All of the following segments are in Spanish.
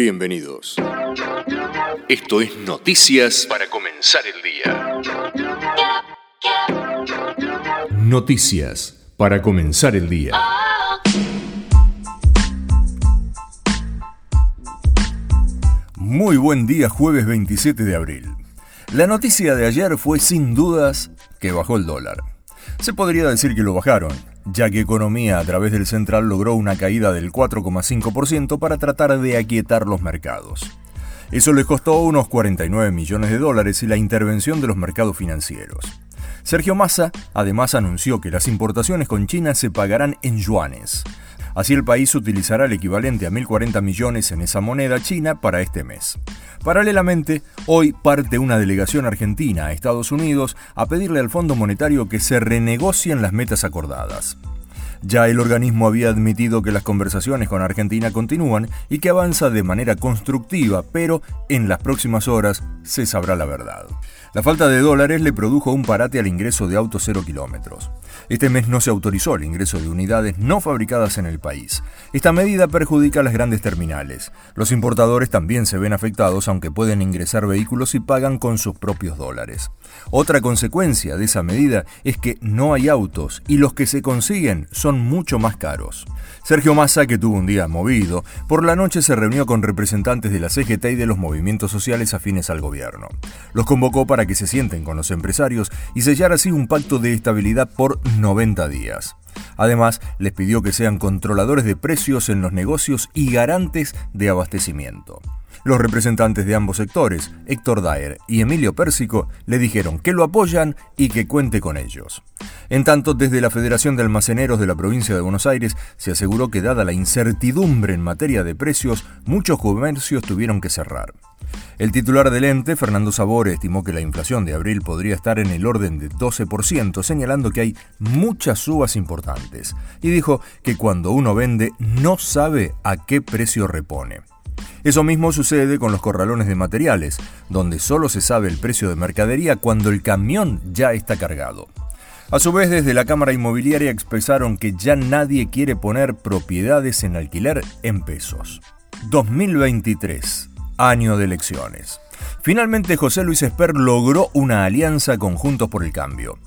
Bienvenidos. Esto es Noticias para comenzar el día. Noticias para comenzar el día. Muy buen día, jueves 27 de abril. La noticia de ayer fue sin dudas que bajó el dólar. Se podría decir que lo bajaron, ya que Economía a través del Central logró una caída del 4,5% para tratar de aquietar los mercados. Eso le costó unos 49 millones de dólares y la intervención de los mercados financieros. Sergio Massa además anunció que las importaciones con China se pagarán en yuanes. Así el país utilizará el equivalente a 1.040 millones en esa moneda china para este mes. Paralelamente, hoy parte una delegación argentina a Estados Unidos a pedirle al Fondo Monetario que se renegocien las metas acordadas. Ya el organismo había admitido que las conversaciones con Argentina continúan y que avanza de manera constructiva, pero en las próximas horas se sabrá la verdad. La falta de dólares le produjo un parate al ingreso de autos cero kilómetros. Este mes no se autorizó el ingreso de unidades no fabricadas en el país. Esta medida perjudica a las grandes terminales. Los importadores también se ven afectados aunque pueden ingresar vehículos y pagan con sus propios dólares. Otra consecuencia de esa medida es que no hay autos y los que se consiguen son mucho más caros. Sergio Massa, que tuvo un día movido, por la noche se reunió con representantes de la CGT y de los movimientos sociales afines al gobierno. Los convocó para que se sienten con los empresarios y sellar así un pacto de estabilidad por 90 días. Además, les pidió que sean controladores de precios en los negocios y garantes de abastecimiento. Los representantes de ambos sectores, Héctor Daer y Emilio Pérsico, le dijeron que lo apoyan y que cuente con ellos. En tanto, desde la Federación de Almaceneros de la provincia de Buenos Aires se aseguró que dada la incertidumbre en materia de precios, muchos comercios tuvieron que cerrar. El titular del ente, Fernando Sabore, estimó que la inflación de abril podría estar en el orden de 12%, señalando que hay muchas subas importantes, y dijo que cuando uno vende no sabe a qué precio repone. Eso mismo sucede con los corralones de materiales, donde solo se sabe el precio de mercadería cuando el camión ya está cargado. A su vez, desde la Cámara Inmobiliaria expresaron que ya nadie quiere poner propiedades en alquiler en pesos. 2023, año de elecciones. Finalmente, José Luis Esper logró una alianza con Juntos por el Cambio.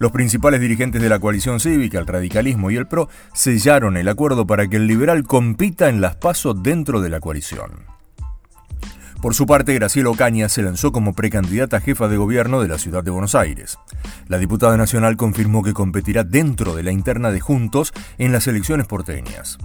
Los principales dirigentes de la coalición cívica, el radicalismo y el PRO sellaron el acuerdo para que el liberal compita en las pasos dentro de la coalición. Por su parte, Graciela Ocaña se lanzó como precandidata jefa de gobierno de la ciudad de Buenos Aires. La diputada nacional confirmó que competirá dentro de la interna de Juntos en las elecciones porteñas.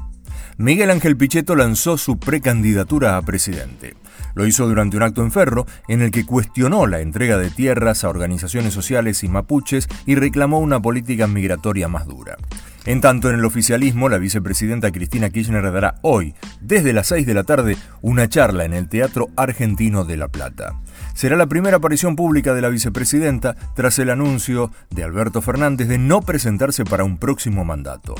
Miguel Ángel Pichetto lanzó su precandidatura a presidente. Lo hizo durante un acto en Ferro en el que cuestionó la entrega de tierras a organizaciones sociales y mapuches y reclamó una política migratoria más dura. En tanto, en el oficialismo, la vicepresidenta Cristina Kirchner dará hoy, desde las 6 de la tarde, una charla en el Teatro Argentino de La Plata. Será la primera aparición pública de la vicepresidenta tras el anuncio de Alberto Fernández de no presentarse para un próximo mandato.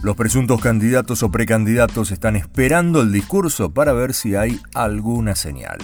Los presuntos candidatos o precandidatos están esperando el discurso para ver si hay alguna señal.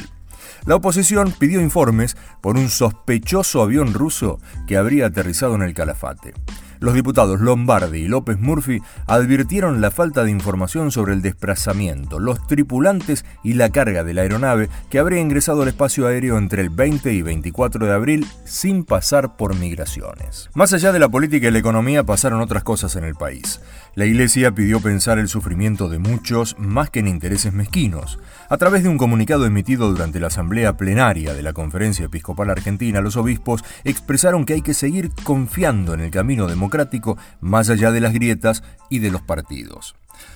La oposición pidió informes por un sospechoso avión ruso que habría aterrizado en el Calafate. Los diputados Lombardi y López Murphy advirtieron la falta de información sobre el desplazamiento, los tripulantes y la carga de la aeronave que habría ingresado al espacio aéreo entre el 20 y 24 de abril sin pasar por migraciones. Más allá de la política y la economía pasaron otras cosas en el país. La Iglesia pidió pensar el sufrimiento de muchos más que en intereses mezquinos. A través de un comunicado emitido durante la asamblea plenaria de la Conferencia Episcopal Argentina, los obispos expresaron que hay que seguir confiando en el camino democrático más allá de las grietas y de los partidos.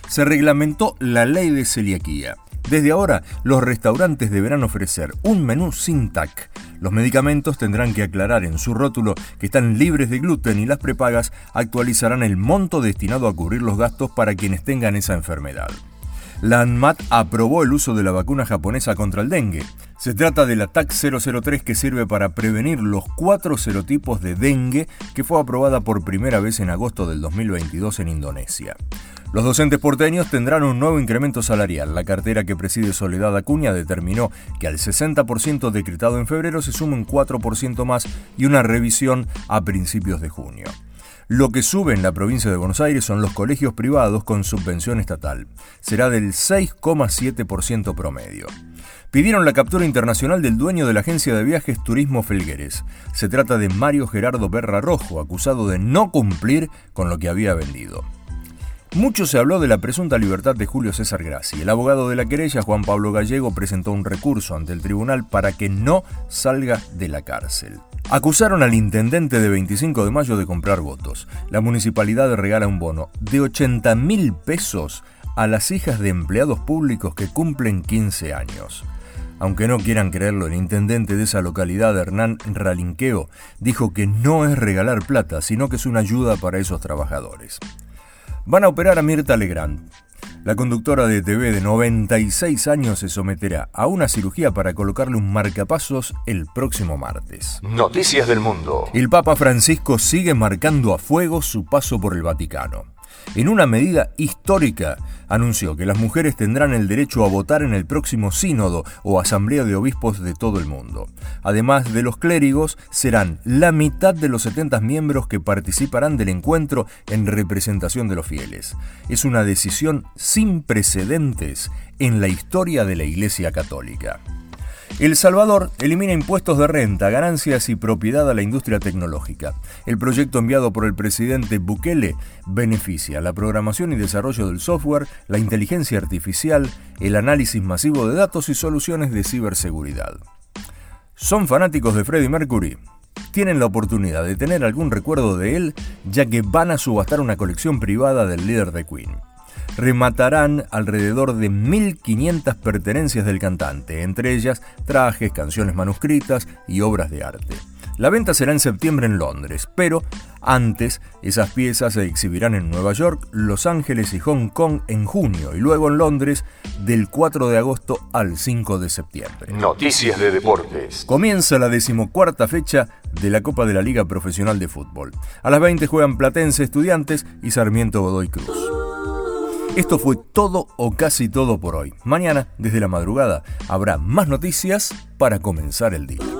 Se reglamentó la ley de celiaquía. Desde ahora, los restaurantes deberán ofrecer un menú sin TAC. Los medicamentos tendrán que aclarar en su rótulo que están libres de gluten y las prepagas actualizarán el monto destinado a cubrir los gastos para quienes tengan esa enfermedad la ANMAT aprobó el uso de la vacuna japonesa contra el dengue. Se trata de la TAC 003 que sirve para prevenir los cuatro serotipos de dengue que fue aprobada por primera vez en agosto del 2022 en Indonesia. Los docentes porteños tendrán un nuevo incremento salarial. La cartera que preside Soledad Acuña determinó que al 60% decretado en febrero se suma un 4% más y una revisión a principios de junio. Lo que sube en la provincia de Buenos Aires son los colegios privados con subvención estatal. Será del 6,7% promedio. Pidieron la captura internacional del dueño de la agencia de viajes Turismo Felgueres. Se trata de Mario Gerardo Berra Rojo, acusado de no cumplir con lo que había vendido. Mucho se habló de la presunta libertad de Julio César Grassi. El abogado de la querella, Juan Pablo Gallego, presentó un recurso ante el tribunal para que no salga de la cárcel. Acusaron al intendente de 25 de mayo de comprar votos. La municipalidad regala un bono de 80 mil pesos a las hijas de empleados públicos que cumplen 15 años. Aunque no quieran creerlo, el intendente de esa localidad, Hernán Ralinqueo, dijo que no es regalar plata, sino que es una ayuda para esos trabajadores. Van a operar a Mirta Legrand. La conductora de TV de 96 años se someterá a una cirugía para colocarle un marcapasos el próximo martes. Noticias del Mundo. El Papa Francisco sigue marcando a fuego su paso por el Vaticano en una medida histórica, anunció que las mujeres tendrán el derecho a votar en el próximo sínodo o asamblea de obispos de todo el mundo. Además de los clérigos, serán la mitad de los 70 miembros que participarán del encuentro en representación de los fieles. Es una decisión sin precedentes en la historia de la Iglesia Católica. El Salvador elimina impuestos de renta, ganancias y propiedad a la industria tecnológica. El proyecto enviado por el presidente Bukele beneficia la programación y desarrollo del software, la inteligencia artificial, el análisis masivo de datos y soluciones de ciberseguridad. ¿Son fanáticos de Freddie Mercury? Tienen la oportunidad de tener algún recuerdo de él, ya que van a subastar una colección privada del líder de Queen rematarán alrededor de 1.500 pertenencias del cantante, entre ellas trajes, canciones manuscritas y obras de arte. La venta será en septiembre en Londres, pero antes esas piezas se exhibirán en Nueva York, Los Ángeles y Hong Kong en junio y luego en Londres del 4 de agosto al 5 de septiembre. Noticias de deportes. Comienza la decimocuarta fecha de la Copa de la Liga Profesional de Fútbol. A las 20 juegan Platense Estudiantes y Sarmiento Godoy Cruz. Esto fue todo o casi todo por hoy. Mañana, desde la madrugada, habrá más noticias para comenzar el día.